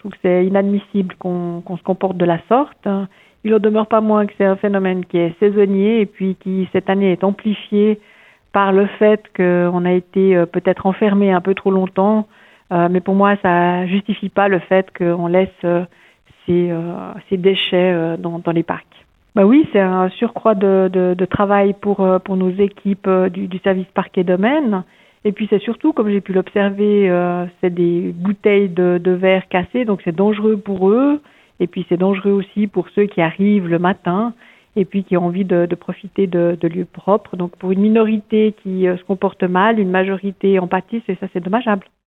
trouve que c'est inadmissible qu'on se comporte de la sorte. Il ne demeure pas moins que c'est un phénomène qui est saisonnier et puis qui cette année est amplifié par le fait qu'on a été euh, peut-être enfermé un peu trop longtemps. Euh, mais pour moi, ça justifie pas le fait qu'on laisse euh, ces, ces, déchets dans, dans, les parcs. Bah oui, c'est un surcroît de, de, de, travail pour, pour nos équipes du, du service parc et domaine. Et puis c'est surtout, comme j'ai pu l'observer, c'est des bouteilles de, de verre cassées, donc c'est dangereux pour eux. Et puis c'est dangereux aussi pour ceux qui arrivent le matin et puis qui ont envie de, de profiter de, de, lieux propres. Donc pour une minorité qui euh, se comporte mal, une majorité en pâtisse et ça c'est dommageable.